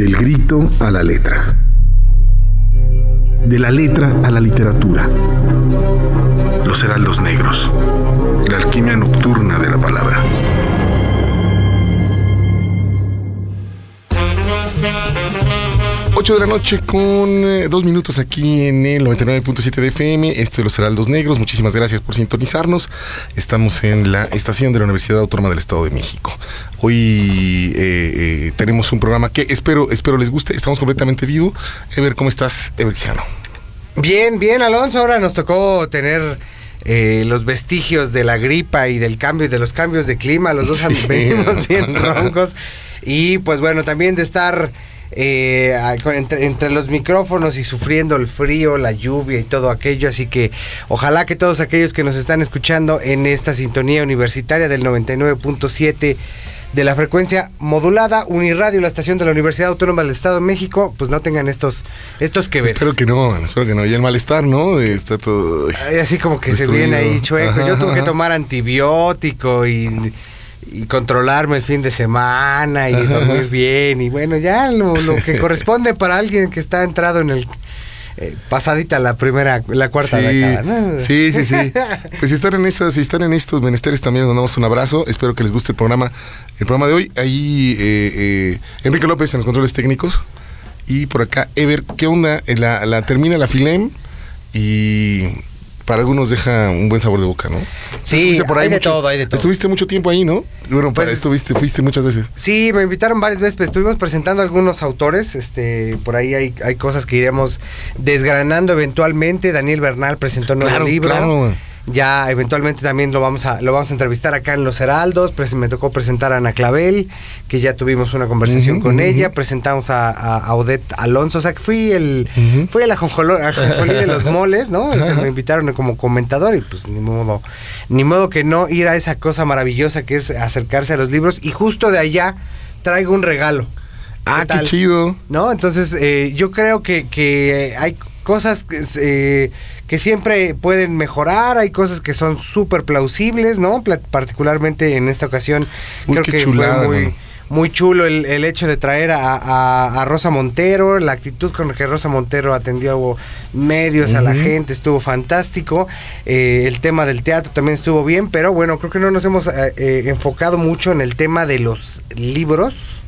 Del grito a la letra. De la letra a la literatura. Los heraldos negros. La alquimia nocturna de la palabra. 8 de la noche con eh, dos minutos aquí en el 99.7 de FM. Esto de los Heraldos Negros. Muchísimas gracias por sintonizarnos. Estamos en la estación de la Universidad Autónoma del Estado de México. Hoy eh, eh, tenemos un programa que espero, espero les guste. Estamos completamente vivo. Ever, ¿cómo estás, Ever Quijano? Bien, bien, Alonso. Ahora nos tocó tener eh, los vestigios de la gripa y del cambio y de los cambios de clima. Los dos Sí. venimos bien roncos. Y pues bueno, también de estar eh, entre, entre los micrófonos y sufriendo el frío, la lluvia y todo aquello. Así que ojalá que todos aquellos que nos están escuchando en esta sintonía universitaria del 99.7 de la frecuencia modulada Uniradio, la estación de la Universidad Autónoma del Estado de México, pues no tengan estos estos que ver. Espero que no, espero que no. Y el malestar, ¿no? Está todo. Así como que se viene ahí chueco. Ajá, Yo tuve que tomar antibiótico y, y controlarme el fin de semana y dormir bien. Y bueno, ya lo, lo que corresponde para alguien que está entrado en el... eh, pasadita la primera, la cuarta sí, década, ¿no? sí, sí, sí. Pues si están en esas, si están en estos menesteres también les mandamos un abrazo. Espero que les guste el programa, el programa de hoy. Ahí eh, eh, Enrique López en los controles técnicos y por acá Ever, ¿qué onda? Eh, La, la termina la Filem y para algunos deja un buen sabor de boca, ¿no? Sí, Estuviste hay de todo, hay de todo. Estuviste mucho tiempo ahí, ¿no? Bueno, Pues- estuviste, fuiste muchas veces. Sí, me invitaron varias veces, pues, estuvimos presentando algunos autores, este, por ahí hay, hay cosas que iremos desgranando eventualmente. Daniel Bernal presentó un nuevo Claro, libro. claro. Ya eventualmente también lo vamos a lo vamos a entrevistar acá en Los Heraldos. Me tocó presentar a Ana Clavel, que ya tuvimos una conversación con ella. Presentamos a, a, a Odette Alonso. O sea, que fui el Ujú. fui el ajonjolí de los moles, ¿no? Se Ajá. me invitaron como comentador y pues ni modo, ni modo que no ir a esa cosa maravillosa que es acercarse a los libros. Y justo de allá traigo un regalo. Ah, qué chido. ¿no? Entonces, eh, yo creo que, que hay cosas que, eh, que siempre pueden mejorar, hay cosas que son súper plausibles, ¿no? Pla- particularmente en esta ocasión, Uy, creo que chulada, fue muy, muy chulo el, el hecho de traer a, a- a Rosa Montero, la actitud con la que Rosa Montero atendió medios a la gente, estuvo fantástico, eh, el tema del teatro también estuvo bien, pero bueno, creo que no nos hemos eh, eh, enfocado mucho en el tema de los libros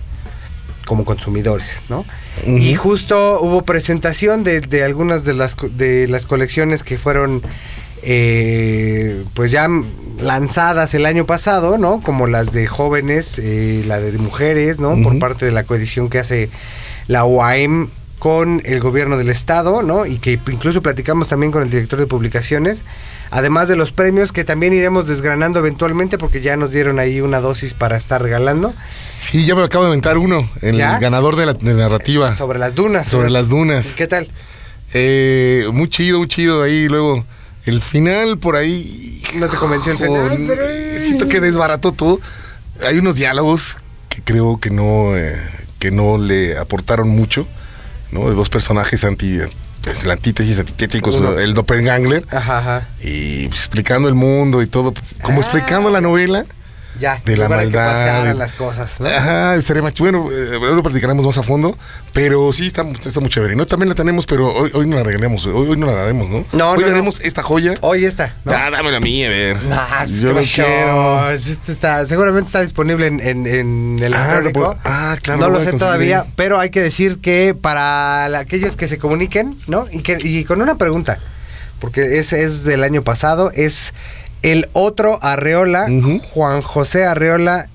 como consumidores, ¿no? Y justo hubo presentación de, de algunas de las, de las colecciones que fueron eh, pues ya lanzadas el año pasado, ¿no? Como las de jóvenes, eh, la de mujeres, ¿no? Por parte de la coedición que hace la UAM con el gobierno del estado, ¿no? Y que incluso platicamos también con el director de publicaciones, además de los premios que también iremos desgranando eventualmente porque ya nos dieron ahí una dosis para estar regalando Sí, ya me acabo de inventar uno, el ¿Ya? ganador de la de narrativa. sobre las dunas. Sobre las dunas. ¿Qué tal? Eh, muy chido, muy chido ahí. Luego, el final por ahí. No te convenció el final, hijo, pero- Siento que desbarató todo. Hay unos diálogos que creo que no, eh, que no le aportaron mucho, ¿no? De dos personajes anti. pues, la antítesis, antitéticos, Uno. el doppelganger. Ajá, ajá. Y pues, explicando el mundo y todo. Como Ah. explicando la novela. Ya. De la para que maldad, pasaran las cosas, ¿no? Ajá, estaría más bueno, eh, lo platicaremos más a fondo, pero sí está, está muy chévere. No, también la tenemos, pero hoy, hoy no la regalemos, hoy, hoy no la daremos, ¿no? No, hoy no, daremos esta joya. Hoy está, ¿no? Ah, dámela a mí, a ver. Nah, es Yo lo quiero. Esto está, seguramente está disponible en, en, en el Ah, electrónico. lo puedo- ah, claro, No lo sé conseguir todavía, pero hay que decir que para la- aquellos que se comuniquen, ¿no? Y, que, y con una pregunta, porque es, es del año pasado, es el otro Arreola. Juan José Arreola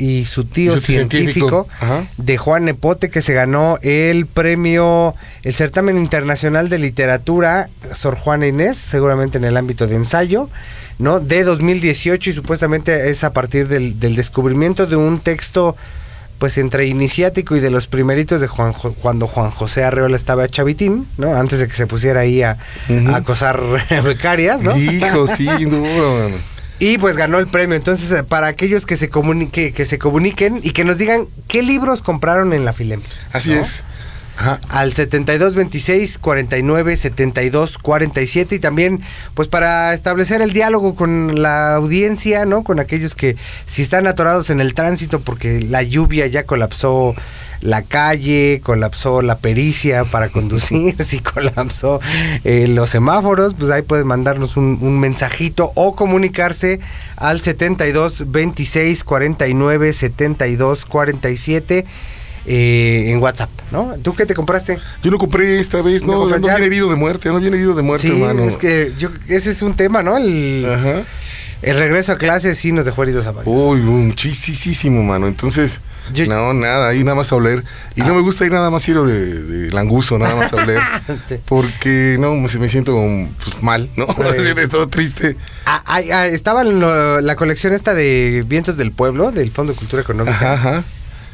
y su tío su científico. de Juan Nepote que se ganó el premio, el certamen internacional de literatura Sor Juana Inés, seguramente en el ámbito de ensayo, ¿no? De 2018 y supuestamente es a partir del, del descubrimiento de un texto pues entre iniciático y de los primeritos de Juan cuando Juan José Arreola estaba chavitín, ¿no? Antes de que se pusiera ahí a, acosar becarias, ¿no? Hijo, sí, duro. Y pues ganó el premio. Entonces, eh, para aquellos que se, comunique, que se comuniquen y que nos digan qué libros compraron en la Filem. Así ¿no? es. Ajá. Al 72 26 49 72 47 y también pues para establecer el diálogo con la audiencia, ¿no? Con aquellos que si están atorados en el tránsito porque la lluvia ya colapsó la calle, colapsó la pericia para conducir, si colapsó eh, los semáforos, pues ahí puede mandarnos un, un mensajito o comunicarse al 72 26 49 72 47 eh, en WhatsApp, ¿no? ¿Tú qué te compraste? Yo no compré esta vez, no, No, ando ya- bien herido de muerte, ando bien herido de muerte, Sí, hermano. es que yo, ese es un tema, ¿no? El, Ajá. el regreso a clases sí nos dejó heridos a varios. Uy, muchísimo, mano. Entonces, Yo- no, nada, ahí nada más a oler. Y no me gusta ir nada más ir de, de languzo, nada más a oler. Sí. Porque, no, me, me siento pues, mal, ¿no? De todo triste. Ah, ah, ah, estaba en lo- la colección esta de Vientos del Pueblo, del Fondo de Cultura Económica, Ajá, ajá.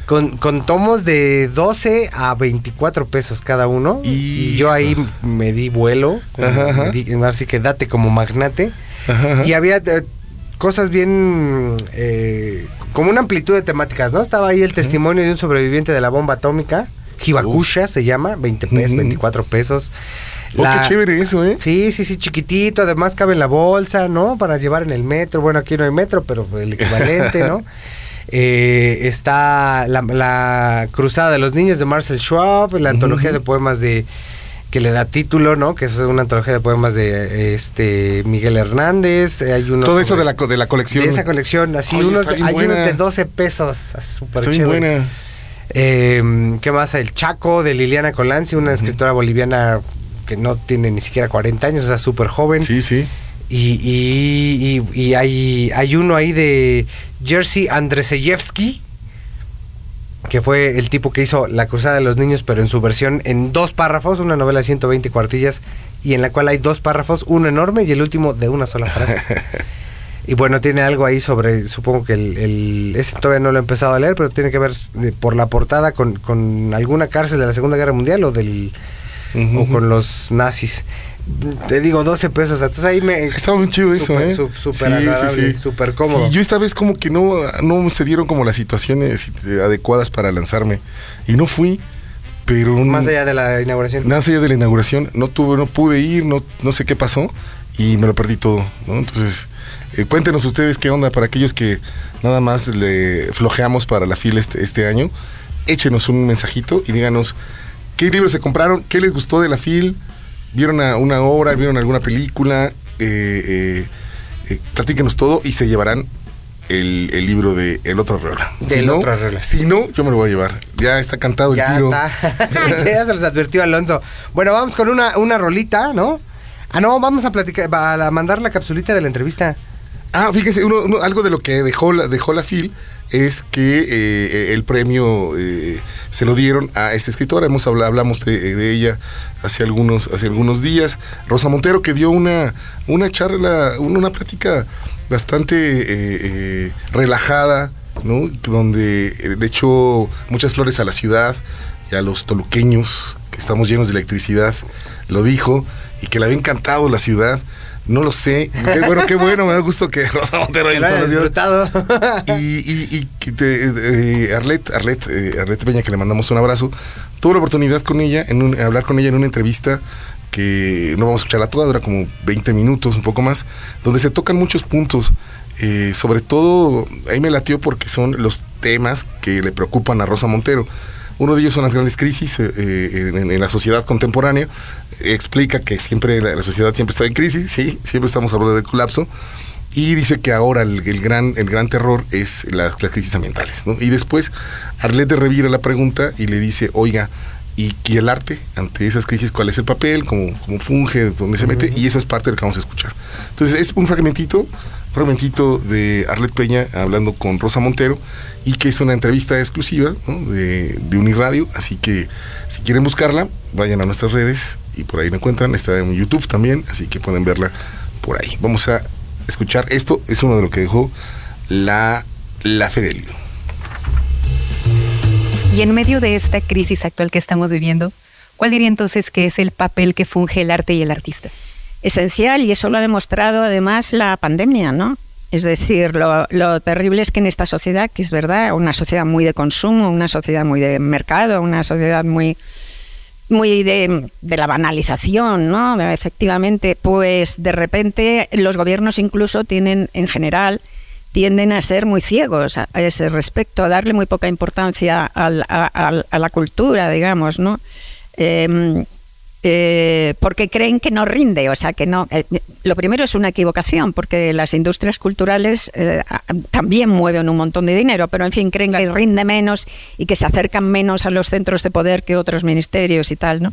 Con, con tomos de 12 a 24 pesos cada uno. Y, Y- yo ahí me di vuelo, como Ajá, ajá. me di- así que date como magnate. Ajá. Y había eh, cosas bien, eh, como una amplitud de temáticas, ¿no? Estaba ahí el testimonio de un sobreviviente de la bomba atómica, Hibakusha se llama, 20 pesos, Mm. 24 pesos. Oh, qué chévere eso, ¿eh? Sí, sí, sí, chiquitito, además cabe en la bolsa, ¿no? Para llevar en el metro. Bueno, aquí no hay metro, pero el equivalente, ¿no? Eh, está la, la Cruzada de los Niños de Marcel Schwab, la antología de poemas de que le da título, ¿no? Que es una antología de poemas de este Miguel Hernández. Hay unos Todo eso de la, de la colección. de esa colección, así unos, hay unos de 12 pesos, ah, súper chévere. buena. Eh, ¿Qué más? El Chaco de Liliana Colanzi, una escritora boliviana que no tiene ni siquiera 40 años, o sea, súper joven. Sí, sí. Y, y- y- y hay, hay uno ahí de Jerzy Andrzejewski, que fue el tipo que hizo La Cruzada de los Niños, pero en su versión en dos párrafos, una novela de 120 cuartillas, y en la cual hay dos párrafos, uno enorme y el último de una sola frase. y bueno, tiene algo ahí sobre, supongo que el, el- ese todavía no lo he empezado a leer, pero tiene que ver eh, por la portada con, con alguna cárcel de la Segunda Guerra Mundial o del o con los nazis. Te digo 12 pesos, entonces ahí me Estaba muy chido eso, Súper, ¿eh? su- súper agradable, súper cómodo. Sí, yo esta vez como que no, no se dieron como las situaciones eh, adecuadas para lanzarme. Y no fui, pero... más allá de la inauguración. Más allá de la inauguración, no tuve, no pude ir, no, no sé qué pasó y me lo perdí todo, ¿no? Entonces, eh, cuéntenos ustedes qué onda para aquellos que nada más le flojeamos para la fila este, este año. Échenos un mensajito y díganos qué libros se compraron, qué les gustó de la fil, vieron a- una obra, vieron alguna película, eh, eh, eh, platíquenos todo y se llevarán el, el libro de El Otro Arreola. Del no, Otro Arreola. Si no, yo me lo voy a llevar. Ya está cantado el ya tiro. está. ya se los advirtió Alonso. Bueno, vamos con una, una rolita, ¿no? Ah, no, vamos a platicar, a mandar la capsulita de la entrevista. Ah, fíjense, uno- uno- algo de lo que dejó la, dejó la FIL es que eh, el premio eh, se lo dieron a esta escritora. Hemos habla- hablamos de, de ella hace algunos, hace algunos días. Rosa Montero, que dio una, una charla, una, una plática bastante eh, eh, relajada, ¿no? Donde eh, le echó muchas flores a la ciudad y a los toluqueños, que estamos llenos de electricidad, lo dijo, y que le había encantado la ciudad. No lo sé. Qué bueno, qué bueno. Me da gusto que Rosa Montero haya disfrutado. Y, y, y eh, Arlet, Arlet, eh, Arlet Peña, que le mandamos un abrazo, tuve la oportunidad con ella, en un- hablar con ella en una entrevista que no vamos a escucharla toda, dura como 20 minutos, un poco más, donde se tocan muchos puntos. eh, sobre todo, ahí me latió porque son los temas que le preocupan a Rosa Montero. Uno de ellos son las grandes crisis eh, eh, en, en la sociedad contemporánea. Explica que siempre la, la sociedad siempre está en crisis, sí, siempre estamos hablando de colapso. Y dice que ahora el, el gran, el gran terror es las, las crisis ambientales. ¿no? Y después Arlette revira la pregunta y le dice, oiga, ¿y, y el arte ante esas crisis cuál es el papel? ¿Cómo, cómo funge? ¿Dónde se mete? Y esa es parte de lo que vamos a escuchar. Entonces es un fragmentito, fragmentito de Arlette Peña hablando con Rosa Montero y que es una entrevista exclusiva de, de Uniradio. Así que si quieren buscarla, vayan a nuestras redes y por ahí la encuentran. Está en YouTube también, así que pueden verla por ahí. Vamos a escuchar. Esto es uno de lo que dejó la, la Fedelio. Y en medio de esta crisis actual que estamos viviendo, ¿cuál diría entonces que es el papel que funge el arte y el artista? Esencial y eso lo ha demostrado además la pandemia, ¿no? Es decir, lo, lo terrible es que en esta sociedad, que es verdad, una sociedad muy de consumo, una sociedad muy de mercado, una sociedad muy muy de, de la banalización, ¿no? Efectivamente, pues de repente los gobiernos incluso tienen en general tienden a ser muy ciegos a, ese respecto, a darle muy poca importancia a, la cultura, digamos, ¿no? Em, eh, porque creen que no rinde, o sea, que no. Eh, lo primero es una equivocación, porque las industrias culturales eh, también mueven un montón de dinero, pero en fin, creen que rinde menos y que se acercan menos a los centros de poder que otros ministerios y tal, ¿no?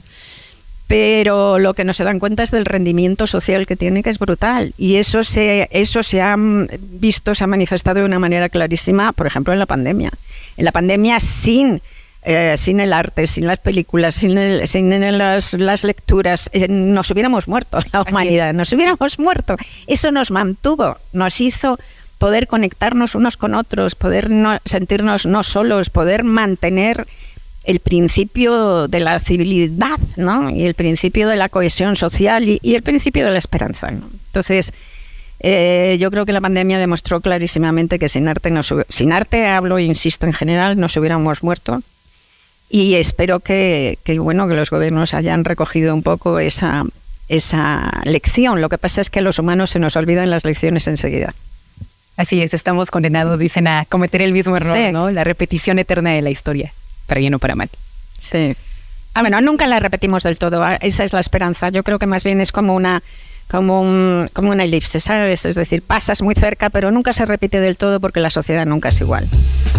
pero lo que no se dan cuenta es del rendimiento social que tiene, que es brutal. Y eso se, eso se ha visto, se ha manifestado de una manera clarísima, por ejemplo, en la pandemia. En la pandemia, sin, eh, sin el arte, sin las películas, sin, sin las, las, lecturas, eh, nos hubiéramos muerto, la humanidad, nos hubiéramos muerto. Eso nos mantuvo, nos hizo poder conectarnos unos con otros, poder no, sentirnos no solos, poder mantener el principio de la civilidad, ¿no? Y el principio de la cohesión social y, el principio de la esperanza. Entonces, eh, yo creo que la pandemia demostró clarísimamente que sin arte, no sin arte hablo, insisto, en general, nos hubiéramos muerto. Y espero que, bueno, que los gobiernos hayan recogido un poco esa, esa lección. Lo que pasa es que a los humanos se nos olvidan las lecciones enseguida. Así es, estamos condenados, dicen, a cometer el mismo error, ¿no? La repetición eterna de la historia para bien o para mal. Sí. Ah, bueno, nunca la repetimos del todo, ah, esa es la esperanza. Yo creo que más bien es como una como, un, como una elipse, ¿sabes? Es decir, pasas muy cerca, pero nunca se repite del todo porque la sociedad nunca es igual.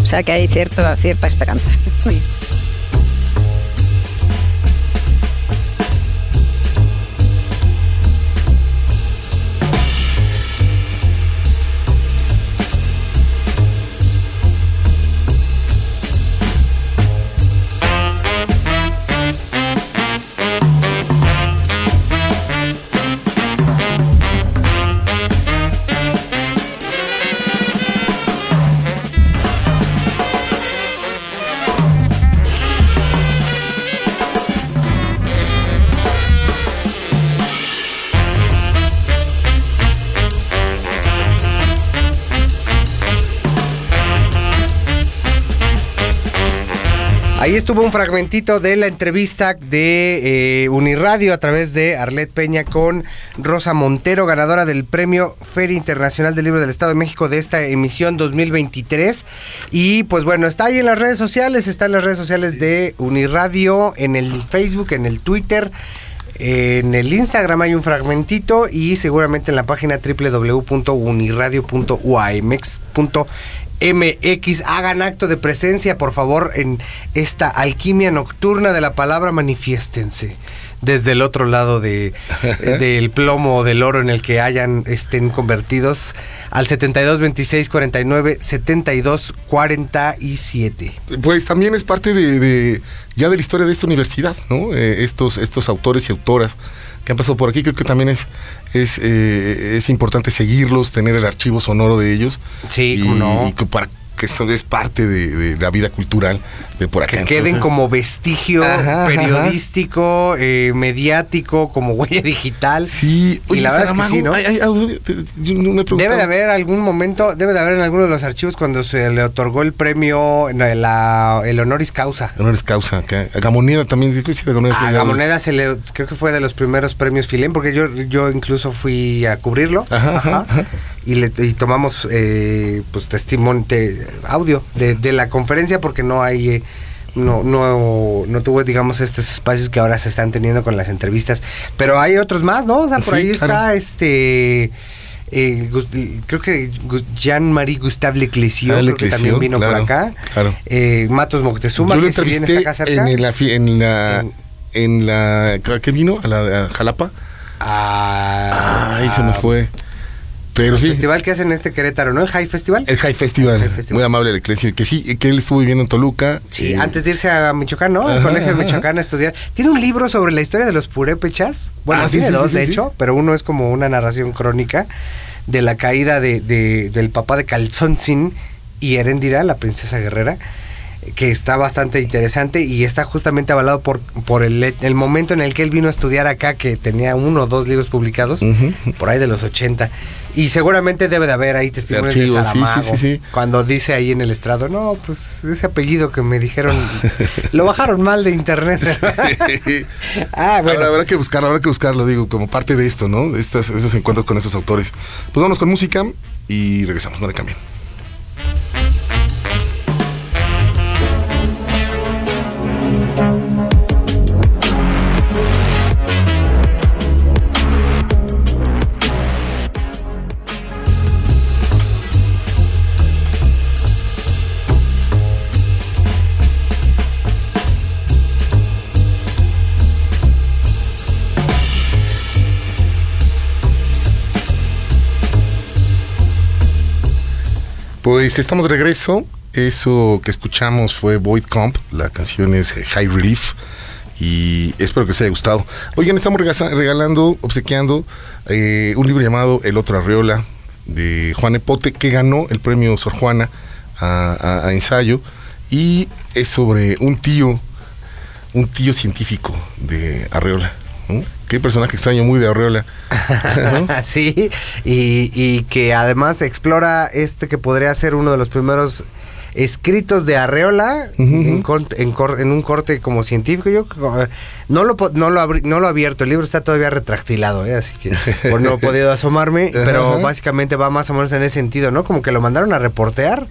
O sea que hay cierta cierta esperanza. Sí. Ahí estuvo un fragmentito de la entrevista de eh, Uniradio a través de Arlet Peña con Rosa Montero, ganadora del premio Feria Internacional del Libro del Estado de México de esta emisión 2023. Y pues bueno, está ahí en las redes sociales, está en las redes sociales de Uniradio, en el Facebook, en el Twitter. En el Instagram hay un fragmentito y seguramente en la página www.uniradio.uamx.mx MX. Hagan acto de presencia, por favor, en esta alquimia nocturna de la palabra, manifiéstense desde el otro lado de, del plomo o del oro en el que hayan estén convertidos al 72 26 49 72 47. Pues también es parte de, ya de la historia de esta universidad, ¿no? Eh, estos, estos autores y autoras que han pasado por aquí. Creo que también es, es, eh, es importante seguirlos, tener el archivo sonoro de ellos. Sí, y, no. Y para que eso es parte de, la vida cultural de por acá. Que queden como vestigio periodístico, eh, mediático, como huella digital. Sí, y la verdad es que sí, ¿no? debe de haber algún momento, debe de haber en alguno de los archivos cuando se le otorgó el premio, el honoris causa. Honoris causa, que a Gamoneda también. A Gamoneda se le, creo que fue de los primeros premios Filén, porque yo, yo incluso fui a cubrirlo. Ajá, y, le, y tomamos eh, pues testimonio, audio de, la conferencia porque no hay... Eh, no, no, no tuvo, digamos, estos espacios que ahora se están teniendo con las entrevistas. Pero hay otros más, ¿no? O sea, por ahí está este. Eh, creo que Jean-Marie Gustave Leclésio, ah, creo que también vino por acá. Claro. Eh, Matos Moctezuma, que se viene acá cerca. En la, en la, en la, ¿qué vino? A la Jalapa. Ah, Ay, se me fue. Pero el sí. festival que hacen en este Querétaro, ¿no? El High Festival. El High Festival. Muy amable el Eclesio. Que sí, que él estuvo viviendo en Toluca. Sí, eh, antes de irse a Michoacán, ¿no? Al colegio de Michoacán a estudiar. Tiene un libro sobre la historia de los purépechas. Bueno, ah, tiene dos, de hecho, pero uno es como una narración crónica de la caída de, de del papá de Calzonzin y Erendira, la princesa guerrera que está bastante interesante y está justamente avalado por, por el, el, momento en el que él vino a estudiar acá, que tenía uno o dos libros publicados, por ahí de los 80. Y seguramente debe de haber ahí testimonios de, Saramago, cuando dice ahí en el estrado, no, pues ese apellido que me dijeron, lo bajaron mal de internet. ah, bueno. habrá que buscarlo, habrá que buscarlo, digo, como parte de esto, ¿no? Estas, estos encuentros con esos autores. Pues vamos con música y regresamos, no le cambien. Pues estamos de regreso. Eso que escuchamos fue Void Comp. La canción es eh, High Relief. Y espero que les haya gustado. Oigan, estamos regalando, obsequiando eh, un libro llamado El Otro Arreola de Juan Epote, que ganó el premio Sor Juana a, ensayo. Y es sobre un tío, un tío científico de Arreola. Qué personaje extraño, muy de Arreola. ¿no? sí, y, y que además explora este que podría ser uno de los primeros escritos de Arreola en, en cor- en un corte como científico. Yo no lo, no, lo abri- no lo abierto, el libro está todavía retractilado, ¿eh? así que por no he podido asomarme, pero básicamente va más o menos en ese sentido, ¿no? Como que lo mandaron a reportear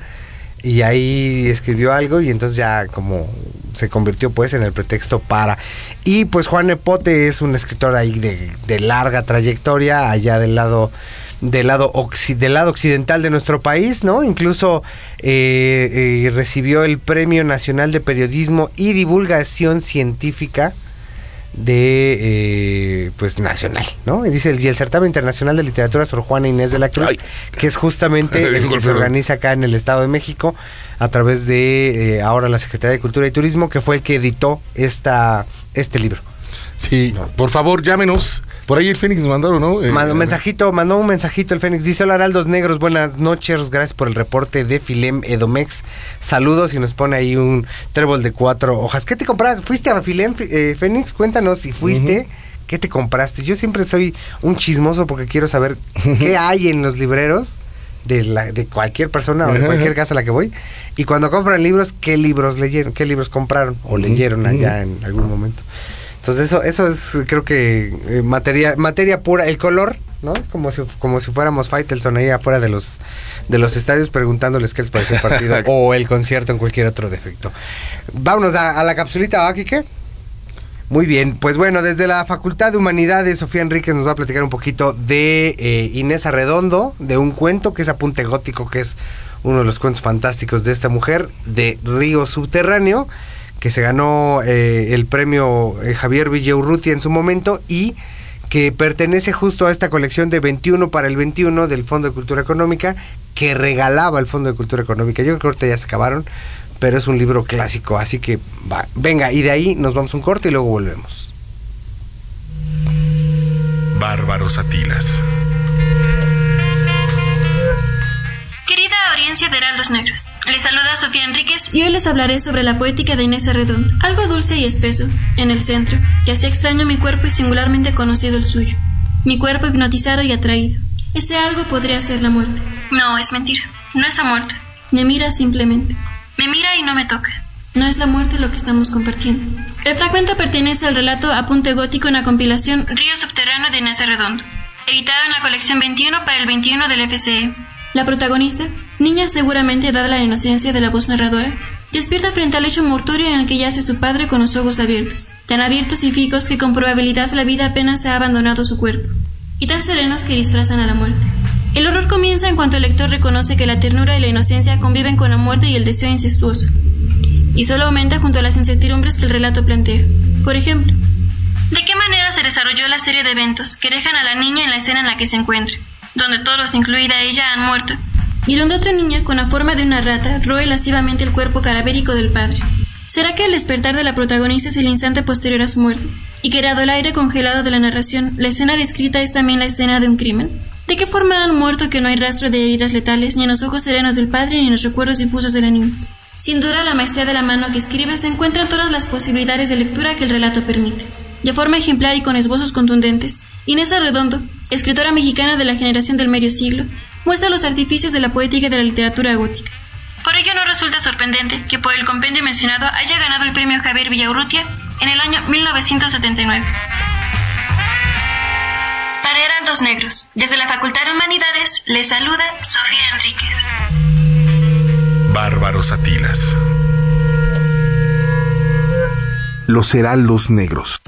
y ahí escribió algo y entonces ya como se convirtió pues en el pretexto para. Y pues Juan Epote es un escritor ahí de, larga trayectoria allá del lado del lado, del lado occidental de nuestro país, ¿no? Incluso eh, eh, recibió el Premio Nacional de Periodismo y Divulgación Científica de eh, pues nacional, ¿no? Y dice el, y el certamen internacional de literatura Sor Juana Inés de la Cruz, Ay. que es justamente el que se organiza acá en el Estado de México a través de eh, ahora la Secretaría de Cultura y Turismo, que fue el que editó esta este libro. Sí, por favor, llámenos. Por ahí el Fénix mandaron, ¿no? Eh, Mandó un mensajito, mandó un mensajito el Fénix. Dice, hola Heraldos Negros, buenas noches, gracias por el reporte de Filem Edomex. Saludos y nos pone ahí un trébol de cuatro hojas. ¿Qué te compraste? ¿Fuiste a Filem, Fi- eh, Fénix? Cuéntanos si fuiste. ¿Qué te compraste? Yo siempre soy un chismoso porque quiero saber qué hay en los libreros de, la, de cualquier persona o de cualquier casa a la que voy. Y cuando compran libros, ¿qué libros leyeron? ¿Qué libros compraron o leyeron allá en algún momento? Entonces eso, eso es creo que eh, materia, materia pura, el color, ¿no? Es como si, como si fuéramos Faitelson ahí afuera de los, de los estadios preguntándoles qué les pareció el partido o el concierto en cualquier otro defecto. Vámonos a, a la capsulita, ¿va, Quique? Muy bien, pues bueno, desde la Facultad de Humanidades, Sofía Enríquez nos va a platicar un poquito de eh, Inés Arredondo, de un cuento que es Apunte Gótico, que es uno de los cuentos fantásticos de esta mujer, de Río Subterráneo, que se ganó eh, el premio eh, Javier Villaurrutia en su momento y que pertenece justo a esta colección de 21 para el 21 del Fondo de Cultura Económica, que regalaba el Fondo de Cultura Económica. Yo creo que ahorita ya se acabaron, pero es un libro clásico, así que va, venga, y de ahí nos vamos a un corte y luego volvemos. Bárbaros Atilas. Audiencia de Heraldos Negros, les saluda Sofía Enríquez y hoy les hablaré sobre la poética de Inés Arredondo. Algo dulce y espeso, en el centro, que hacía extraño mi cuerpo y singularmente conocido el suyo. Mi cuerpo hipnotizado y atraído. Ese algo podría ser la muerte. No, es mentira. No es la muerte. Me mira simplemente. Me mira y no me toca. No es la muerte lo que estamos compartiendo. El fragmento pertenece al relato Apunte Gótico en la compilación Río Subterráneo de Inés Arredondo, editado en la colección 21 para el 21 del FCE. La protagonista, niña seguramente dada la inocencia de la voz narradora, despierta frente al lecho mortuorio en el que yace su padre con los ojos abiertos, tan abiertos y fijos que con probabilidad la vida apenas ha abandonado su cuerpo, y tan serenos que disfrazan a la muerte. El horror comienza en cuanto el lector reconoce que la ternura y la inocencia conviven con la muerte y el deseo incestuoso, y solo aumenta junto a las incertidumbres que el relato plantea. Por ejemplo, ¿de qué manera se desarrolló la serie de eventos que dejan a la niña en la escena en la que se encuentra, donde todos, incluida ella, han muerto, y donde otra niña, con la forma de una rata, roe lascivamente el cuerpo cadavérico del padre? ¿Será que el despertar de la protagonista es el instante posterior a su muerte? Y que dado el aire congelado de la narración, la escena descrita es también la escena de un crimen? ¿De qué forma han muerto que no hay rastro de heridas letales ni en los ojos serenos del padre ni en los recuerdos difusos de la niña? Sin duda, la maestría de la mano que escribe se encuentra en todas las posibilidades de lectura que el relato permite. De forma ejemplar y con esbozos contundentes, Inés Arredondo, escritora mexicana de la generación del medio siglo, muestra los artificios de la poética y de la literatura gótica. Por ello no resulta sorprendente que por el compendio mencionado haya ganado el premio Javier Villaurrutia en el año 1979. Para Heraldos Negros, desde la Facultad de Humanidades, les saluda Sofía Enríquez. Bárbaros Atilas. Los negros.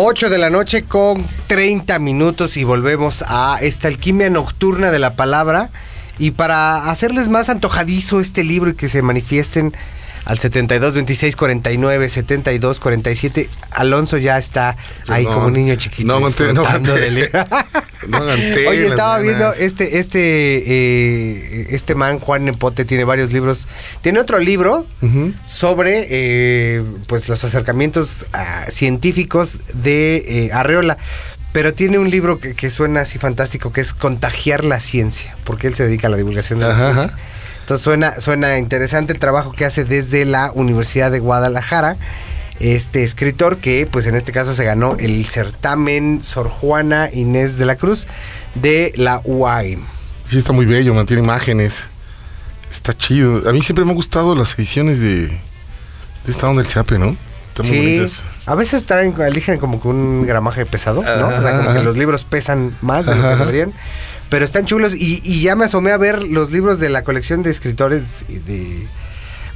8 de la noche con 30 minutos y volvemos a esta alquimia nocturna de la palabra. Y para hacerles más antojadizo este libro y que se manifiesten al 72 26 49 72 47. Alonso ya está ahí No, como un niño chiquito. no aguanté, no libro. No Oye, estaba viendo este este eh, este man Juan Nepote tiene varios libros. Tiene otro libro sobre eh, pues los acercamientos ah, científicos de eh, Arreola. Pero tiene un libro que, que suena así fantástico, que es Contagiar la Ciencia, porque él se dedica a la divulgación de la Ajá, ciencia. ajá. Entonces suena, suena interesante el trabajo que hace desde la Universidad de Guadalajara. Este escritor que, pues en este caso se ganó el certamen Sor Juana Inés de la Cruz de la UAM. Sí, está muy bello, mantiene imágenes. Está chido. A mí siempre me han gustado las ediciones de, de esta onda del CAPE, ¿no? Están muy Sí, bonitas. a veces traen, eligen como que un gramaje pesado, ¿no? Ajá, o sea, como que los libros pesan más de lo que deberían. Pero están chulos y, y ya me asomé a ver los libros de la colección de escritores de...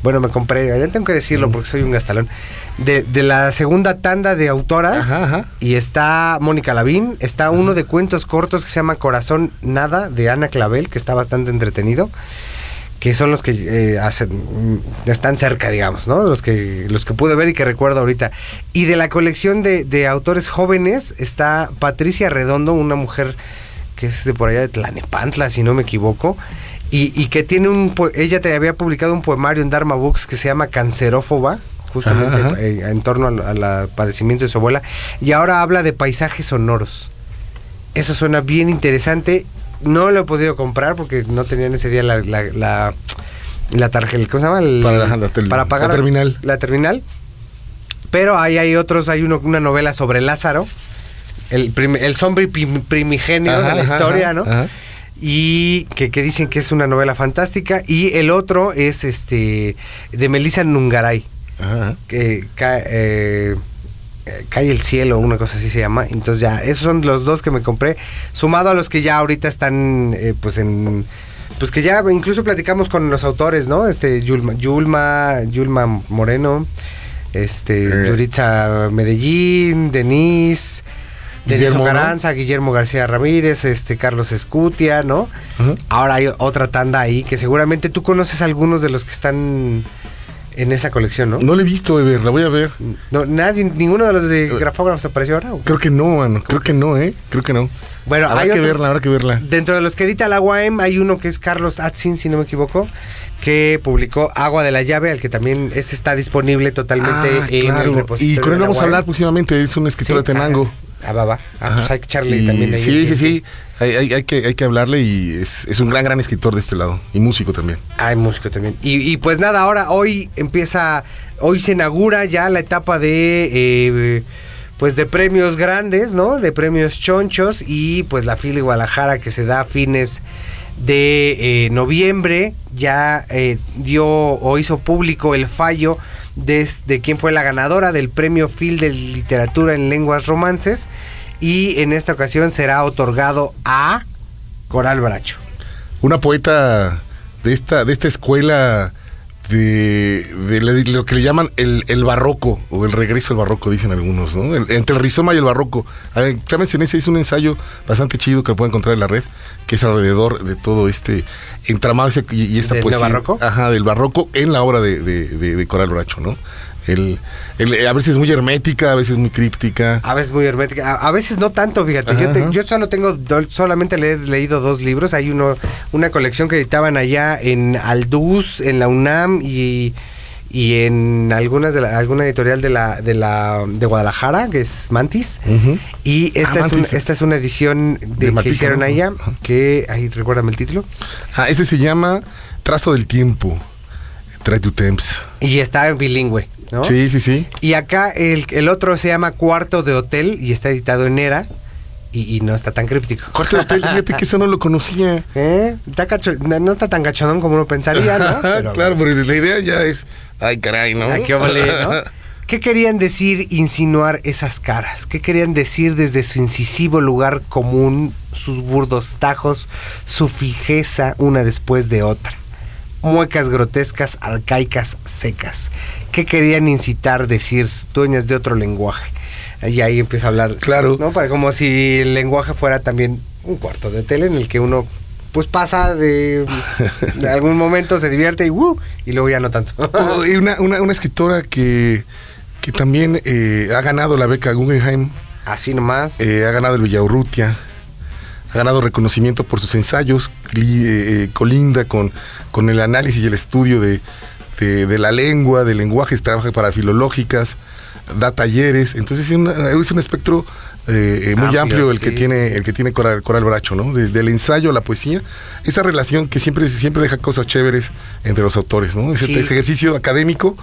Bueno, me compré, ya tengo que decirlo porque soy un gastalón, de, de la segunda tanda de autoras. Ajá, ajá. Y está Mónica Lavín, está uno de cuentos cortos que se llama Corazón Nada, de Ana Clavel, que está bastante entretenido que son los que eh, hacen, mm, están cerca, digamos, ¿no? Los que, los que pude ver y que recuerdo ahorita. Y de la colección de, de autores jóvenes está Patricia Redondo, una mujer que es de por allá de Tlanepantla, si no me equivoco, y, y que tiene un, ella te había publicado un poemario en Dharma Books que se llama Cancerófoba, justamente Ajá, ajá. eh, en torno al, padecimiento de su abuela, y ahora habla de paisajes sonoros. Eso suena bien interesante. No lo he podido comprar porque no tenía en ese día la, la, la, la tarjeta. ¿Cómo se llama? El- Para la- la tel- para pagar la terminal. La terminal. Pero ahí hay otros, hay uno, una novela sobre Lázaro, el, prim- el zombie primigenio Ajá, de la historia, ajá, ¿no? ajá. Y que, que dicen que es una novela fantástica. Y el otro es este de Melissa Nungaray Ajá. que cae, eh, eh, cae el cielo, una cosa así se llama. Entonces ya, esos son los dos que me compré, sumado a los que ya ahorita están, eh, pues en, pues que ya incluso platicamos con los autores, ¿no? Este Yulma, Yulma, Yulma Moreno, este Eh. Yuritza Medellín, Denise. Guillermo, ¿no? Ocaranza, Guillermo García Ramírez, este Carlos Escutia, ¿no? Ahora hay otra tanda ahí que seguramente tú conoces algunos de los que están en esa colección, ¿no? No la he visto, Ever, la voy a ver. No, nadie, ninguno de los de grafógrafos apareció ahora. Creo que no, mano. Creo que no, ¿eh? Creo que no. Bueno, habrá hay que otros- verla, habrá que verla. Dentro de los que edita la UAM hay uno que es Carlos Atzin, si no me equivoco, que publicó Agua de la Llave, al que también ese está disponible totalmente Ah, en el repositorio Y con él vamos a hablar próximamente. Es un escritor Sí, de Tenango. Ah, va, va. Ah, pues hay que echarle Y- también ahí. Sí, sí, sí. Hay, hay- hay que, hay que hablarle y es, es un gran, gran escritor de este lado. Y músico también. Hay músico también. Y, y pues nada, ahora hoy empieza, hoy se inaugura ya la etapa de eh, pues de premios grandes, ¿no? De premios chonchos y pues la Fili Guadalajara que se da a fines de eh, noviembre ya eh, dio o hizo público el fallo de, de quién fue la ganadora del premio Phil de literatura en lenguas romances y en esta ocasión será otorgado a Coral Bracho. Una poeta de esta, de esta escuela de, lo que le llaman el, el barroco o el regreso al barroco, dicen algunos, ¿no? El- entre el rizoma y el barroco. A ver, Clemenza Nessa hizo un ensayo bastante chido que lo pueden encontrar en la red, que es alrededor de todo este entramado ese- y, y esta ¿Del poesía. barroco? Ajá, del barroco en la obra de, de- de- de Coral Bracho, ¿no? El, el- a veces muy hermética, a veces muy críptica. A veces muy hermética, a, a veces no tanto, fíjate. Ajá, yo, te- yo solo tengo, do- solamente le he leído dos libros. Hay uno, una colección que editaban allá en Alduz, en la UNAM y, y en algunas de la, alguna editorial de la, de la de Guadalajara, que es Mantis. Y esta, Ah, es, una, esta es una edición de, que hicieron allá, que, ahí recuérdame el título. Ah, ese se llama Trazo del Tiempo. Try to Temps. Y está en bilingüe, ¿no? Sí, sí, sí. Y acá el, el otro se llama Cuarto de Hotel y está editado en Era y, y no está tan críptico. Corte de hotel, fíjate que eso no lo conocía. ¿Eh? Está cacho- no, no está tan cachonón como uno pensaría, ¿no? Pero- claro, pero la idea ya es. Ay, caray, ¿no? Ay, qué ole, ¿no? ¿Qué querían decir insinuar esas caras? ¿Qué querían decir desde su incisivo lugar común, sus burdos tajos, su fijeza una después de otra? Muecas grotescas, arcaicas, secas. ¿Qué querían incitar, decir, dueñas de otro lenguaje? Y ahí empieza a hablar. Claro. ¿No? Para como si el lenguaje fuera también un cuarto de tele en el que uno pues pasa de, de algún momento, se divierte y ¡uh! y luego ya no tanto. Y una, una, una escritora que, que también eh, ha ganado la beca Guggenheim, Así nomás. eh, ha ganado el Villaurrutia, ha ganado reconocimiento por sus ensayos, eh, eh, colinda con, con el análisis y el estudio de, de- de la lengua, de lenguajes, trabaja para filológicas, da talleres, entonces es, una- es un espectro eh, eh, muy amplio, Amplio, el, que tiene, el que tiene Coral, Coral Bracho, ¿no? De- del ensayo a la poesía, esa relación que siempre, siempre deja cosas chéveres entre los autores, ¿no? Ese, Sí. ese ejercicio académico,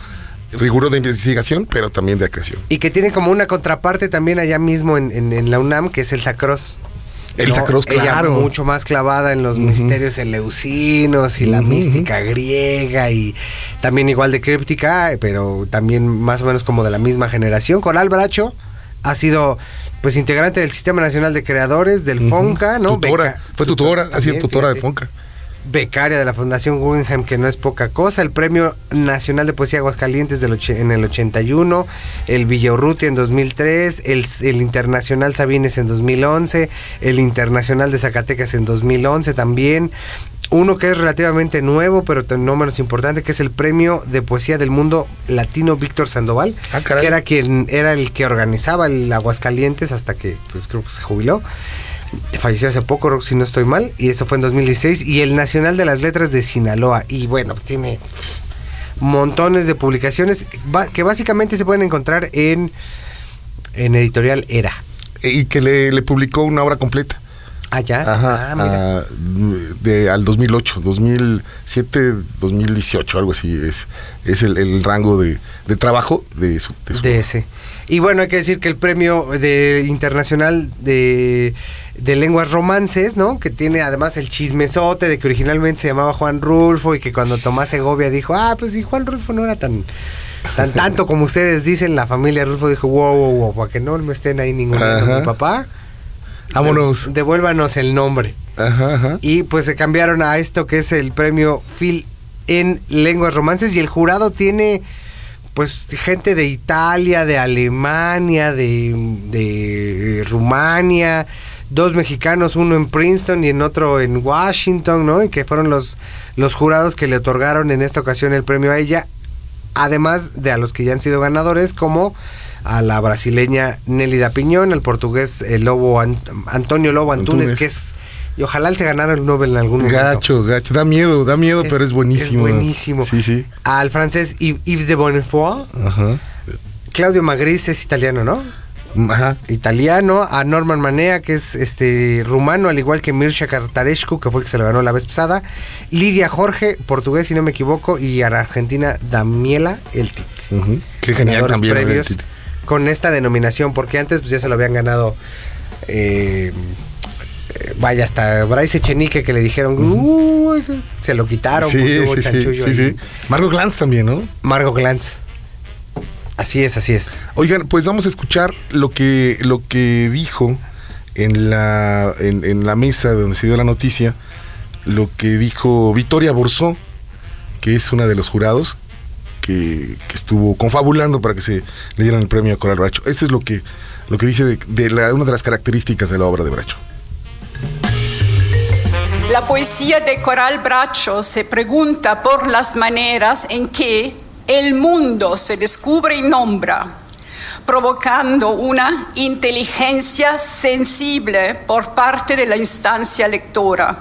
riguroso de investigación, pero también de creación. Y que tiene como una contraparte también allá mismo en, en- en la UNAM, que es el Sacros. El Sacros, Ella claro. mucho más clavada en los misterios eleusinos y la mística griega y también igual de críptica, pero también más o menos como de la misma generación. Coral Bracho ha sido pues integrante del Sistema Nacional de Creadores, del. FONCA, ¿no? Tutora, Beca- fue tutora, ha sido tutora de Fonca. Becaria de la Fundación Guggenheim, que no es poca cosa, el Premio Nacional de Poesía Aguascalientes del en el 81, el Villaurrutia en 2003, el, el Internacional Sabines en 2011, el Internacional de Zacatecas en 2011 también. Uno que es relativamente nuevo, pero no menos importante, que es el Premio de Poesía del Mundo Latino Víctor Sandoval, Ah, que era quien era el que organizaba el Aguascalientes hasta que pues creo que se jubiló. Falleció hace poco, si no estoy mal, y eso fue en 2016. Y el Nacional de las Letras de Sinaloa. Y bueno, pues, tiene montones de publicaciones que básicamente se pueden encontrar en, en Editorial Era. Y que le, le publicó una obra completa. Ah, ya. Ajá, Ah, mira. a- de, al 2008, 2007, 2018, algo así. Es, es el, el rango de, de trabajo de su. de su- de ese. Y bueno, hay que decir que el premio de internacional de, de lenguas romances, ¿no? Que tiene además el chismesote de que originalmente se llamaba Juan Rulfo y que cuando Tomás Segovia dijo, ah, pues si Juan Rulfo no era tan tan tanto como ustedes dicen, la familia Rulfo dijo, wow, wow, wow, para que no me estén ahí ningún mi papá. Vámonos. de- devuélvanos el nombre. Ajá, ajá. Y pues se cambiaron a esto que es el premio Phil en lenguas romances y el jurado tiene pues gente de Italia, de Alemania, de, de Rumania, dos mexicanos, uno en Princeton y en otro en Washington, ¿no? Y que fueron los, los jurados que le otorgaron en esta ocasión el premio a ella, además de a los que ya han sido ganadores, como a la brasileña Nélida Piñón, al portugués el Lobo An- Antonio Lobo Antunes, Antunes. que es, y ojalá él se ganara el Nobel en algún momento. Gacho, gacho. Da miedo, da miedo, pero es buenísimo. Es buenísimo. Sí, sí. Al francés Yves de Bonnefoy, Ajá. Claudio Magris es italiano, ¿no? Ajá. Italiano, a Norman Manea, que es este rumano, al igual que Mircea Cartarescu, que fue el que se lo ganó la vez pasada, Lidia Jorge, portugués si no me equivoco, y a la argentina Damiela Eltit. Qué genial también. previos con esta denominación, porque antes pues ya se lo habían ganado. eh, vaya, hasta Bryce Echenique que le dijeron, se lo quitaron. Sí, sí, sí, sí, sí. Margot Glantz también, ¿no? Margot Glantz. Así es, así es. Oigan, pues vamos a escuchar lo que, lo que dijo en la, en, en la mesa donde se dio la noticia, lo que dijo Victoria Borsó, que es una de los jurados que, que estuvo confabulando para que se le dieran el premio a Coral Bracho. Eso es lo que, lo que dice de, de la- una de las características de la obra de Bracho. La poesía de Coral Bracho se pregunta por las maneras en que el mundo se descubre y nombra, provocando una inteligencia sensible por parte de la instancia lectora.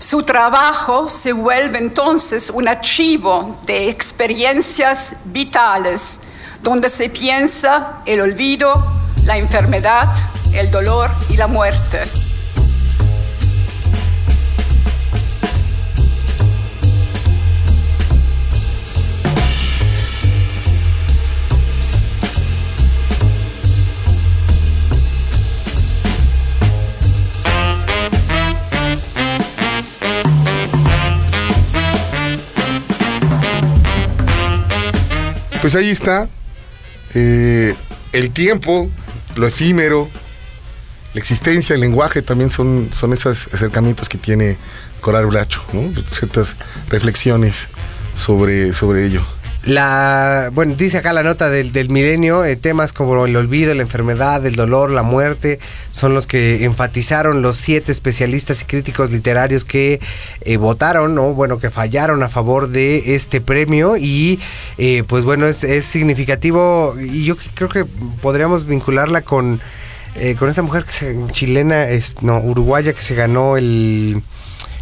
Su trabajo se vuelve entonces un archivo de experiencias vitales, donde se piensa el olvido, la enfermedad, el dolor y la muerte. Pues ahí está eh, el tiempo, lo efímero, la existencia, el lenguaje también son, son esos acercamientos que tiene Coral Bracho, ¿no? ciertas reflexiones sobre, sobre ello. La, bueno, dice acá la nota del, del milenio, eh, temas como el olvido, la enfermedad, el dolor, la muerte, son los que enfatizaron los siete especialistas y críticos literarios que eh, votaron, ¿no? Bueno, que fallaron a favor de este premio y eh, pues bueno, es, significativo y yo creo que podríamos vincularla con, eh, con esa mujer que se- chilena, es, no, uruguaya que se ganó el,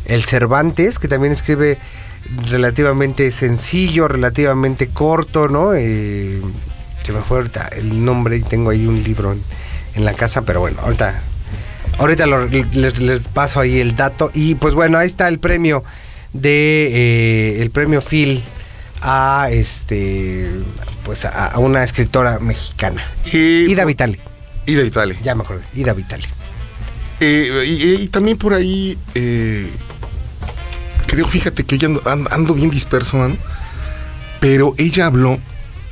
el Cervantes, que también escribe relativamente sencillo, relativamente corto, ¿no? Eh, se me fue ahorita el nombre y tengo ahí un libro en, en la casa, pero bueno, ahorita, ahorita lo- les, les paso ahí el dato. Y pues bueno, ahí está el premio de eh, el premio Phil a este pues a, a una escritora mexicana. Y, Ida Vitale, Ida Vitale. ya me acordé, Ida Vitale. Eh, y, y también por ahí, eh, creo, fíjate que hoy ando, ando- bien disperso, mano, pero ella habló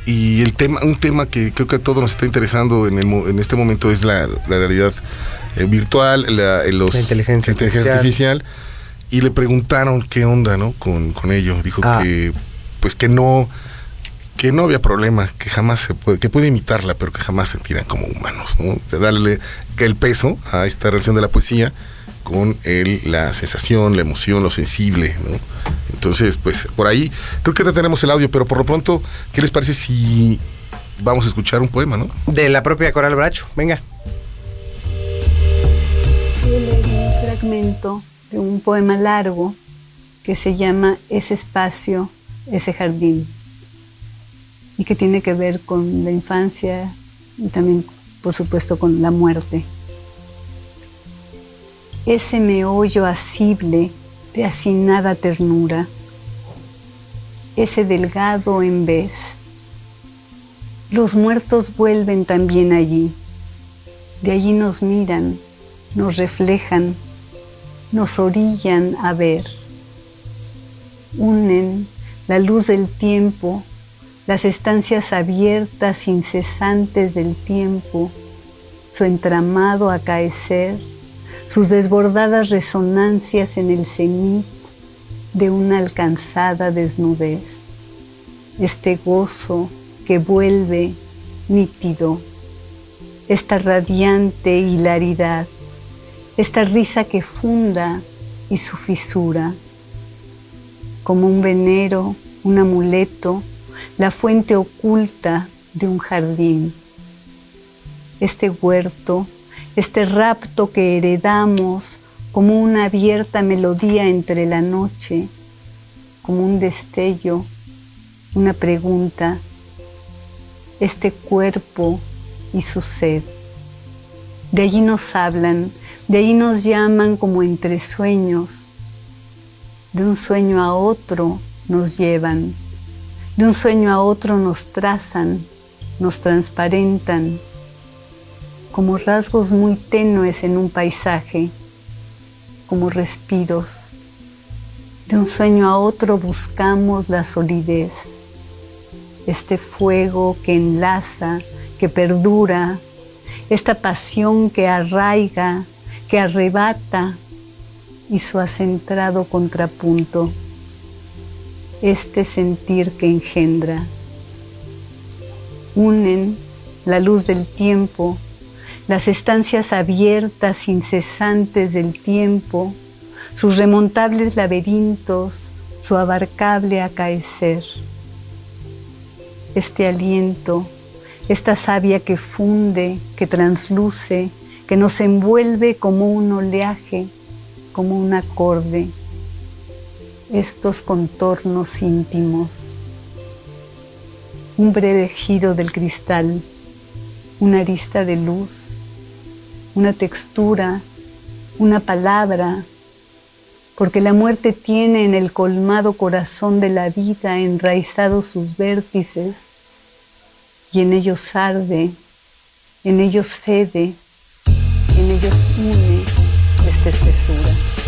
y el tema, un tema que creo que a todos nos está interesando en, el en este momento es la, la realidad eh, virtual, la, eh, los- La inteligencia artificial. Y le preguntaron qué onda, ¿no? Con, con ello. Dijo Ah. que, pues que no, que no había problema, que jamás se puede, que puede imitarla, pero que jamás se tiran como humanos, ¿no? De darle el peso a esta relación de la poesía con el, la sensación, la emoción, lo sensible, ¿no? Entonces, pues por ahí creo que ya tenemos el audio, pero por lo pronto, ¿qué les parece si vamos a escuchar un poema, ¿no? De la propia Coral Bracho, venga. Un fragmento de un poema largo que se llama Ese espacio, ese jardín, y que tiene que ver con la infancia y también, por supuesto, con la muerte. Ese meollo asible de hacinada ternura, ese delgado en vez. Los muertos vuelven también allí, de allí nos miran, nos reflejan, nos orillan a ver. Unen la luz del tiempo, las estancias abiertas incesantes del tiempo, su entramado acaecer, sus desbordadas resonancias en el cenit de una alcanzada desnudez. Este gozo que vuelve nítido, esta radiante hilaridad, esta risa que funda y su fisura, como un venero, un amuleto, la fuente oculta de un jardín. Este huerto, este rapto que heredamos como una abierta melodía entre la noche, como un destello, una pregunta, este cuerpo y su sed. De allí nos hablan, de ahí nos llaman como entre sueños. De un sueño a otro nos llevan. De un sueño a otro nos trazan, nos transparentan, como rasgos muy tenues en un paisaje, como respiros. De un sueño a otro buscamos la solidez, este fuego que enlaza, que perdura, esta pasión que arraiga, que arrebata y su acentrado contrapunto, este sentir que engendra. Unen la luz del tiempo, las estancias abiertas incesantes del tiempo, sus remontables laberintos, su abarcable acaecer. Este aliento, esta savia que funde, que transluce, que nos envuelve como un oleaje, como un acorde, estos contornos íntimos. Un breve giro del cristal, una arista de luz, una textura, una palabra, porque la muerte tiene en el colmado corazón de la vida enraizados sus vértices y en ellos arde, en ellos cede, en ellos une esta espesura.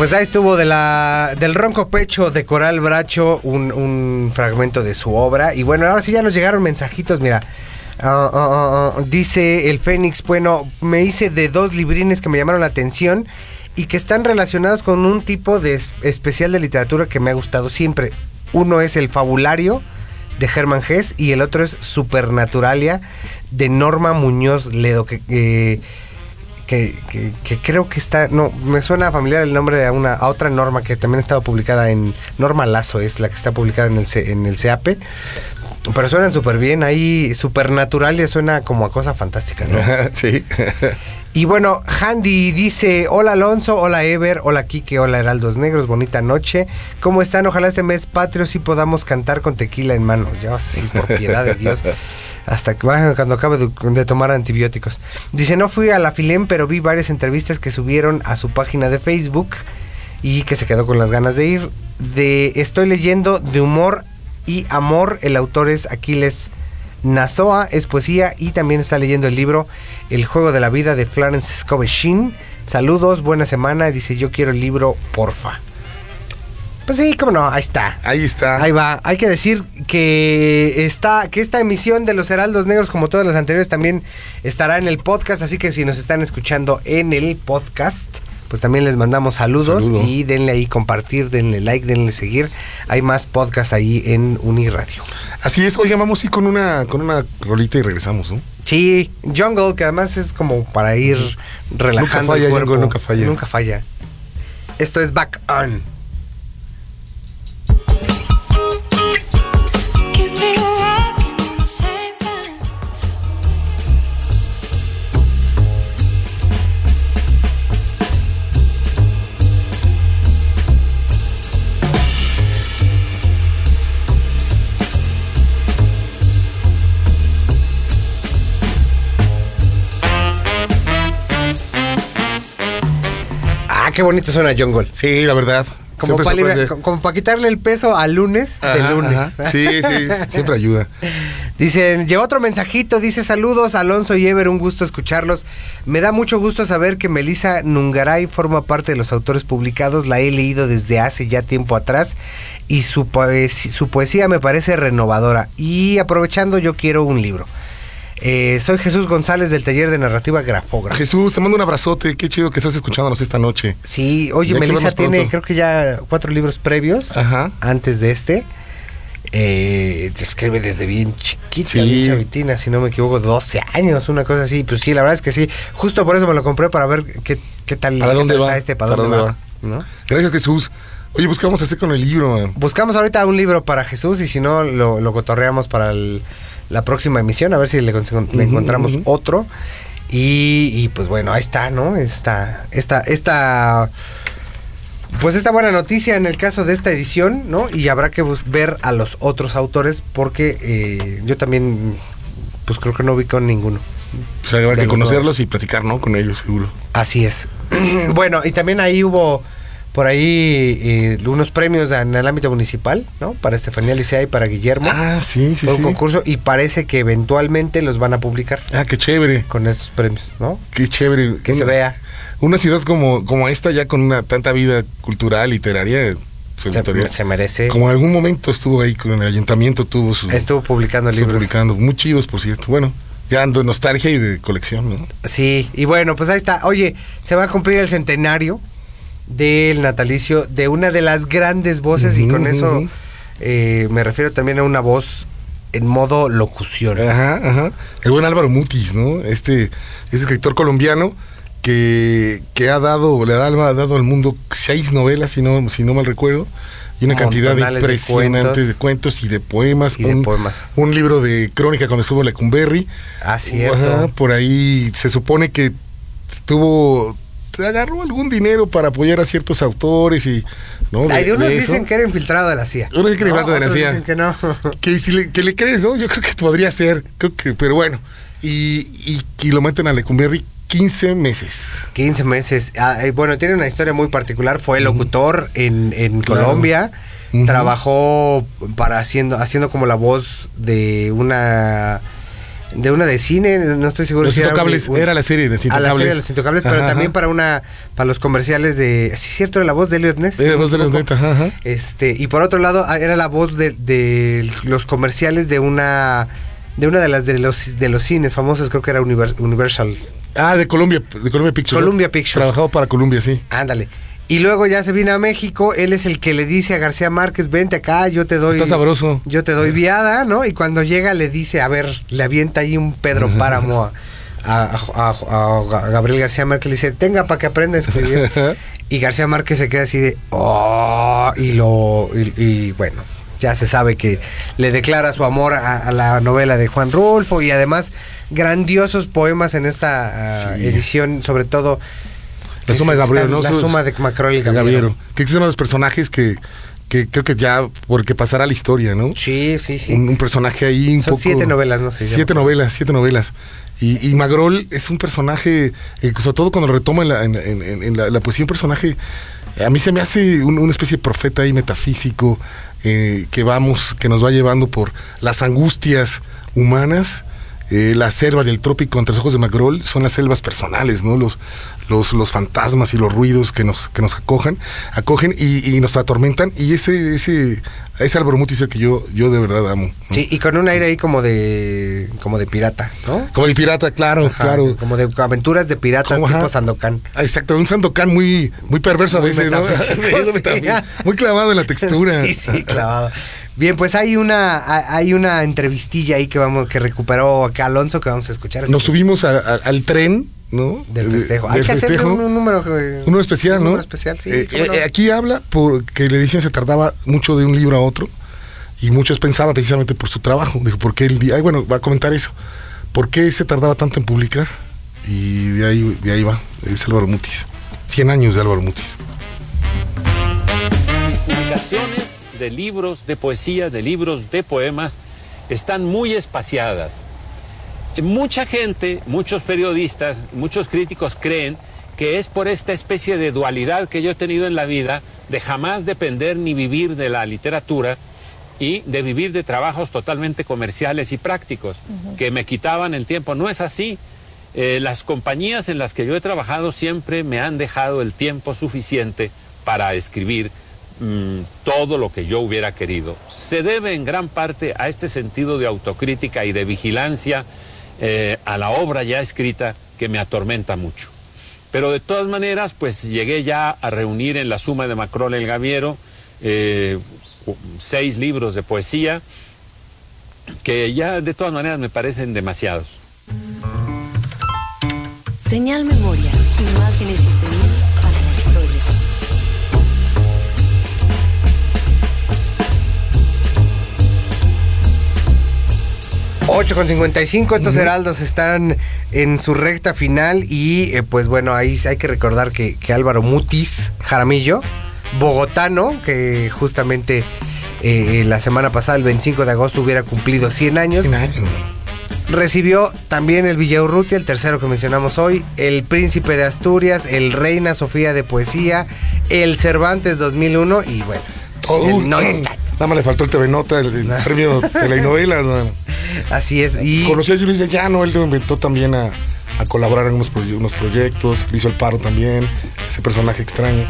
Pues ahí estuvo de la, del ronco pecho de Coral Bracho, un, fragmento de su obra. Y bueno, ahora sí ya nos llegaron mensajitos, mira. Ah, ah, ah, dice el Fénix, bueno, me hice de dos librines que me llamaron la atención y que están relacionados con un tipo de es- especial de literatura que me ha gustado siempre. Uno es el Fabulario de Germán Hess y el otro es Supernaturalia de Norma Muñoz Ledo, que, eh, que, que- que creo que está, no, me suena familiar el nombre de una, a otra norma que también ha estado publicada en, Norma Lazo es la que está publicada en el, C- en el CEAPE, pero suenan súper bien, ahí Supernaturalia suena como a cosa fantástica, ¿no? sí. Y bueno, Handy dice, hola Alonso, hola Ever, hola Kike, hola Heraldos Negros, bonita noche. ¿Cómo están? Ojalá este mes patrio sí podamos cantar con tequila en mano. Ya sí, por piedad de Dios. Hasta que cuando acabe de, tomar antibióticos. Dice, no fui a la Filem, pero vi varias entrevistas que subieron a su página de Facebook y que se quedó con las ganas de ir. De Estoy leyendo de humor y amor. El autor es Aquiles Nazoa, es poesía y también está leyendo el libro El juego de la vida de Florence Scobe Sheen. Saludos, buena semana. Dice, yo quiero el libro, porfa. Pues sí, cómo no, ahí está. Ahí está. Ahí va. Hay que decir que está que esta emisión de los Heraldos Negros, como todas las anteriores, también estará en el podcast. Así que si nos están escuchando en el podcast, pues también les mandamos saludos Saludo. y denle ahí compartir, denle like, denle seguir. Hay más podcast ahí en Uniradio. Así es, oigan, vamos a ir con una, con una rolita y regresamos, ¿no? Sí, Jungle, que además es como para ir relajando falla, el cuerpo. Jungle, nunca falla. Nunca falla. Esto es Back On. Qué bonito suena Jungle. Sí, la verdad. Como para, sorprende. como para quitarle el peso al lunes de Ajá, lunes. ajá. Sí, sí, siempre ayuda. Dicen, llegó otro mensajito, dice saludos Alonso y Ever, un gusto escucharlos. Me da mucho gusto saber que Melissa Nungaray forma parte de los autores publicados, la he leído desde hace ya tiempo atrás y su, poesi- su poesía me parece renovadora. Y aprovechando yo quiero un libro. Eh, soy Jesús González del taller de narrativa Grafógrafo. Jesús, te mando un abrazote. Qué chido que estás escuchándonos esta noche. Sí, oye, Melissa tiene pronto. creo que ya cuatro libros previos Ajá. antes de este. Eh, se escribe desde bien chiquita, Sí. bien chavitina, si no me equivoco, 12 años, una cosa así. Pues sí, la verdad es que sí. Justo por eso me lo compré para ver qué, qué tal ¿Para qué dónde tal va? está este, para, dónde, va. ¿no? Gracias, Jesús. Oye, pues, ¿qué vamos a hacer con el libro? man? Buscamos ahorita un libro para Jesús y si no, lo, lo cotorreamos para el- la próxima emisión, a ver si le, encontramos otro. Y, y, pues bueno, ahí está, ¿no? Esta, esta, esta, pues esta buena noticia en el caso de esta edición, ¿no? Y habrá que ver a los otros autores porque eh, yo también, pues creo que no vi con ninguno. Pues habrá que los conocerlos y platicar, ¿no? Con ellos, seguro. Así es. bueno, y también ahí hubo por ahí eh, unos premios en el ámbito municipal, ¿no? Para Estefanía Licea y para Guillermo. Ah, sí, sí, Fue un sí. concurso y parece que eventualmente los van a publicar Ah, qué chévere. con esos premios, ¿no? Qué chévere. Que se vea. Una ciudad como, como esta, ya con una tanta vida cultural, literaria, Se, se merece. Como en algún momento estuvo ahí con el ayuntamiento, tuvo su. Estuvo publicando libros. publicando. Muy chidos, por cierto. Bueno, ya ando en nostalgia y de colección, ¿no? Sí, y bueno, pues ahí está. Oye, se va a cumplir el centenario del natalicio de una de las grandes voces y con eso eh, me refiero también a una voz en modo locución. Ajá, ajá. El buen Álvaro Mutis, ¿no? Este, este escritor colombiano que, que ha dado, le ha dado, ha dado al mundo seis novelas, si no, si no mal recuerdo, y una cantidad de impresionante cuentos. de cuentos y de poemas. Y de un, poemas. un libro de crónica cuando estuvo Lecumberri. Ah, cierto. Ajá, por ahí se supone que tuvo agarró algún dinero para apoyar a ciertos autores y no Ay, de unos de dicen que era infiltrado de la CIA. Unos dicen que era infiltrado de la CIA. dicen que no. que si le, que le crees, ¿no? Yo creo que podría ser, creo que, pero bueno. Y, y, y lo meten a Lecumberri 15 meses. 15 meses. Ah, eh, bueno, tiene una historia muy particular. Fue locutor en, en Claro. Colombia. Trabajó para haciendo, haciendo como la voz de una de una de cine, no estoy seguro Los si era Intocables, un- era la serie de a la serie de los intocables, pero Ajá, también para una para los comerciales de sí cierto era la voz de Elliot Ness. Era la voz de los equivoco. neta, ajá. Este, y por otro lado, ah, era la voz de, de los comerciales de una de una de las de los de los cines famosos, creo que era Univer- Universal. Ah, de Columbia, de Columbia Pictures. Columbia. Pictures. Trabajado para Columbia, sí. Ándale. Y luego ya se viene a México, él es el que le dice a García Márquez, vente acá, yo te doy... Está sabroso. Yo te doy viada, ¿no? Y cuando llega le dice, a ver, le avienta ahí un Pedro Páramo a, a- a- a- a Gabriel García Márquez, le dice, tenga para que aprenda a escribir. y García Márquez se queda así de, oh, y lo... y- y bueno, ya se sabe que le declara su amor a, a la novela de Juan Rulfo y además grandiosos poemas en esta ah, edición, sobre todo... La suma de Gabriel, ¿no? La suma de Macroel y El Gabriel. Que es uno de los personajes que, que creo que ya, porque pasará a la historia, ¿no? Sí, sí, sí. Un, un personaje ahí un Son poco... siete novelas, no sé. Siete novelas, siete novelas. Y, y Magrol es un personaje, eh, sobre todo cuando lo retoma en la, en, en- en- en la, la poesía, un personaje, a mí se me hace un- una especie de profeta ahí metafísico, eh, que vamos, que nos va llevando por las angustias humanas. Eh, la selva y el trópico entre los ojos de Magrol son las selvas personales, ¿no? Los, los, los fantasmas y los ruidos que nos, que nos acojan, acogen y, y nos atormentan. Y ese, ese, ese Álvaro Mutis que yo, yo de verdad amo. ¿no? Sí, y con un aire ahí como de como de pirata, ¿no? Como el pirata, claro, Ajá, claro. Como de aventuras de piratas Como, tipo ajá. Sandokan. Ah, Exacto, un Sandokan muy, muy perverso a veces, ¿no? sí. muy clavado en la textura. Sí, sí, clavado. Bien, pues hay una ha- hay una entrevistilla ahí que vamos que recuperó acá Alonso que vamos a escuchar. Nos subimos a- a- al tren, ¿no? del De- festejo. del Hay que hacerle festejo. un, un número eh, Uno especial, un ¿no? número especial, sí. Eh, no. eh, aquí habla porque la edición se tardaba mucho de un libro a otro y muchos pensaban precisamente por su trabajo. Dijo, ¿por qué el día? Ay, bueno, va a comentar eso. ¿Por qué se tardaba tanto en publicar? Y de ahí, de ahí va, es Álvaro Mutis. 100 años de Álvaro Mutis. Mis publicaciones de libros de poesía, de libros de poemas, están muy espaciadas. Mucha gente, muchos periodistas, muchos críticos creen que es por esta especie de dualidad que yo he tenido en la vida de jamás depender ni vivir de la literatura y de vivir de trabajos totalmente comerciales y prácticos que me quitaban el tiempo. No es así. Eh, las compañías en las que yo he trabajado siempre me han dejado el tiempo suficiente para escribir mm, todo lo que yo hubiera querido. Se debe en gran parte a este sentido de autocrítica y de vigilancia eh, a la obra ya escrita que me atormenta mucho. Pero de todas maneras, pues llegué ya a reunir en la suma de Macrol el Gaviero eh, seis libros de poesía que ya de todas maneras me parecen demasiados. Señal Memoria, imágenes y sonidos 8 con 55, estos heraldos están en su recta final y eh, pues bueno, ahí hay que recordar que, Álvaro Mutis Jaramillo, bogotano, que justamente eh, eh, la semana pasada, el 25 de agosto, hubiera cumplido 100 años. 100 años. Recibió también el Villaurrutia, el tercero que mencionamos hoy, el Príncipe de Asturias, el Reina Sofía de Poesía, el Cervantes 2001 y bueno, el Neustadt. Nada más le faltó el TV Nota, el, el premio de la novela. ¿no? Así es. Y Conocí a Julio de Llano, él lo inventó también a, a colaborar en unos, proye- unos proyectos, le hizo el paro también, ese personaje extraño.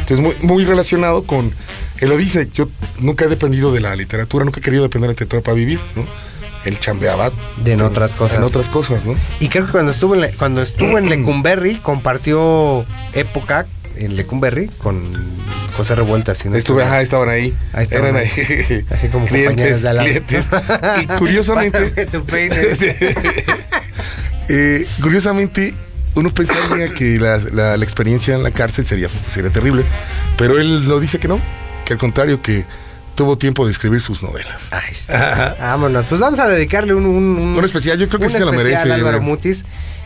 Entonces, muy, muy relacionado con. Él lo dice, yo nunca he dependido de la literatura, nunca he querido depender de la literatura para vivir, ¿no? Él chambeaba De en otras cosas. En otras cosas, ¿no? Y creo que cuando estuvo en, cuando estuvo en Lecumberri compartió época en Lecumberri con José Revuelta. si no Estuve, ajá, estaban ahí. Ahí estaban Eran ahí. ahí. Así como compañeros clientes, de clientes. Y curiosamente. Tu. Eh, curiosamente, uno pensaría que la, la- la experiencia en la cárcel sería, sería terrible, pero él lo dice que no, que al contrario, que tuvo tiempo de escribir sus novelas. Ahí está. Vámonos. Pues vamos a dedicarle un, un, un- Un especial, yo creo que un sí se lo merece, Álvaro güey. Mutis.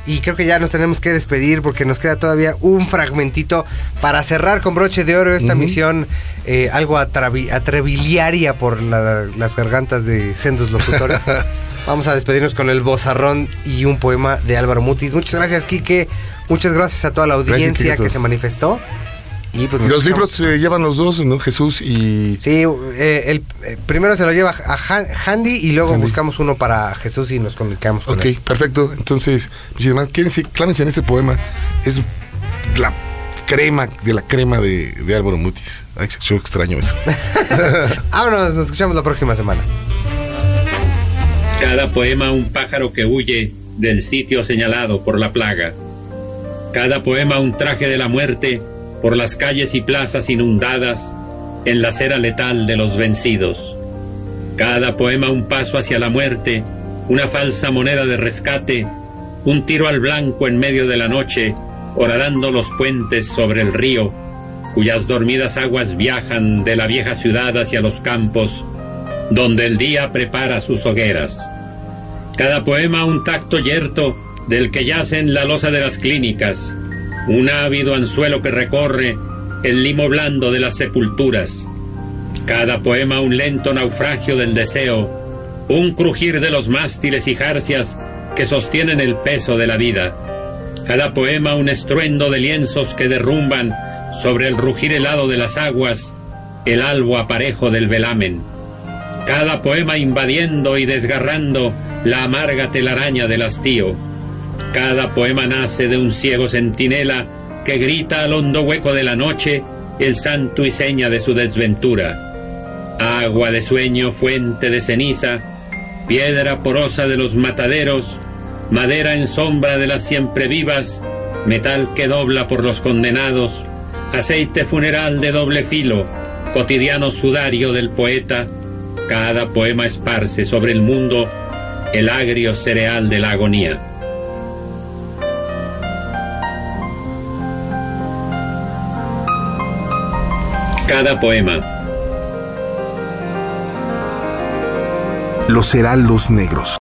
Y creo que ya nos tenemos que despedir porque nos queda todavía un fragmentito para cerrar con broche de oro esta misión eh, algo atrebiliaria por la- las gargantas de sendos locutores. Vamos a despedirnos con el bozarrón y un poema de Álvaro Mutis. Muchas gracias, Quique. Muchas gracias a toda la audiencia que se manifestó. Y pues los libros se llevan los dos, ¿no? Jesús y... Sí, eh, el eh, primero se lo lleva a Han- Handy y luego Handy. buscamos uno para Jesús y nos comunicamos con Ok, él. perfecto. Entonces, muchísimas quédense, clámense en este poema. Es la crema de la crema de, de Álvaro Mutis. Ay, yo extraño eso. Vámonos, nos escuchamos la próxima semana. Cada poema un pájaro que huye del sitio señalado por la plaga. Cada poema un traje de la muerte por las calles y plazas inundadas en la cera letal de los vencidos. Cada poema un paso hacia la muerte, una falsa moneda de rescate, un tiro al blanco en medio de la noche, horadando los puentes sobre el río, cuyas dormidas aguas viajan de la vieja ciudad hacia los campos, donde el día prepara sus hogueras. Cada poema un tacto yerto del que yace en la losa de las clínicas, un ávido anzuelo que recorre el limo blando de las sepulturas. Cada poema un lento naufragio del deseo, un crujir de los mástiles y jarcias que sostienen el peso de la vida. Cada poema un estruendo de lienzos que derrumban sobre el rugir helado de las aguas el albo aparejo del velamen. Cada poema invadiendo y desgarrando la amarga telaraña del hastío. Cada poema nace de un ciego centinela que grita al hondo hueco de la noche el santo y seña de su desventura. Agua de sueño, fuente de ceniza, piedra porosa de los mataderos, madera en sombra de las siempre vivas, metal que dobla por los condenados, aceite funeral de doble filo, cotidiano sudario del poeta, cada poema esparce sobre el mundo el agrio cereal de la agonía. Cada poema, Los heraldos negros.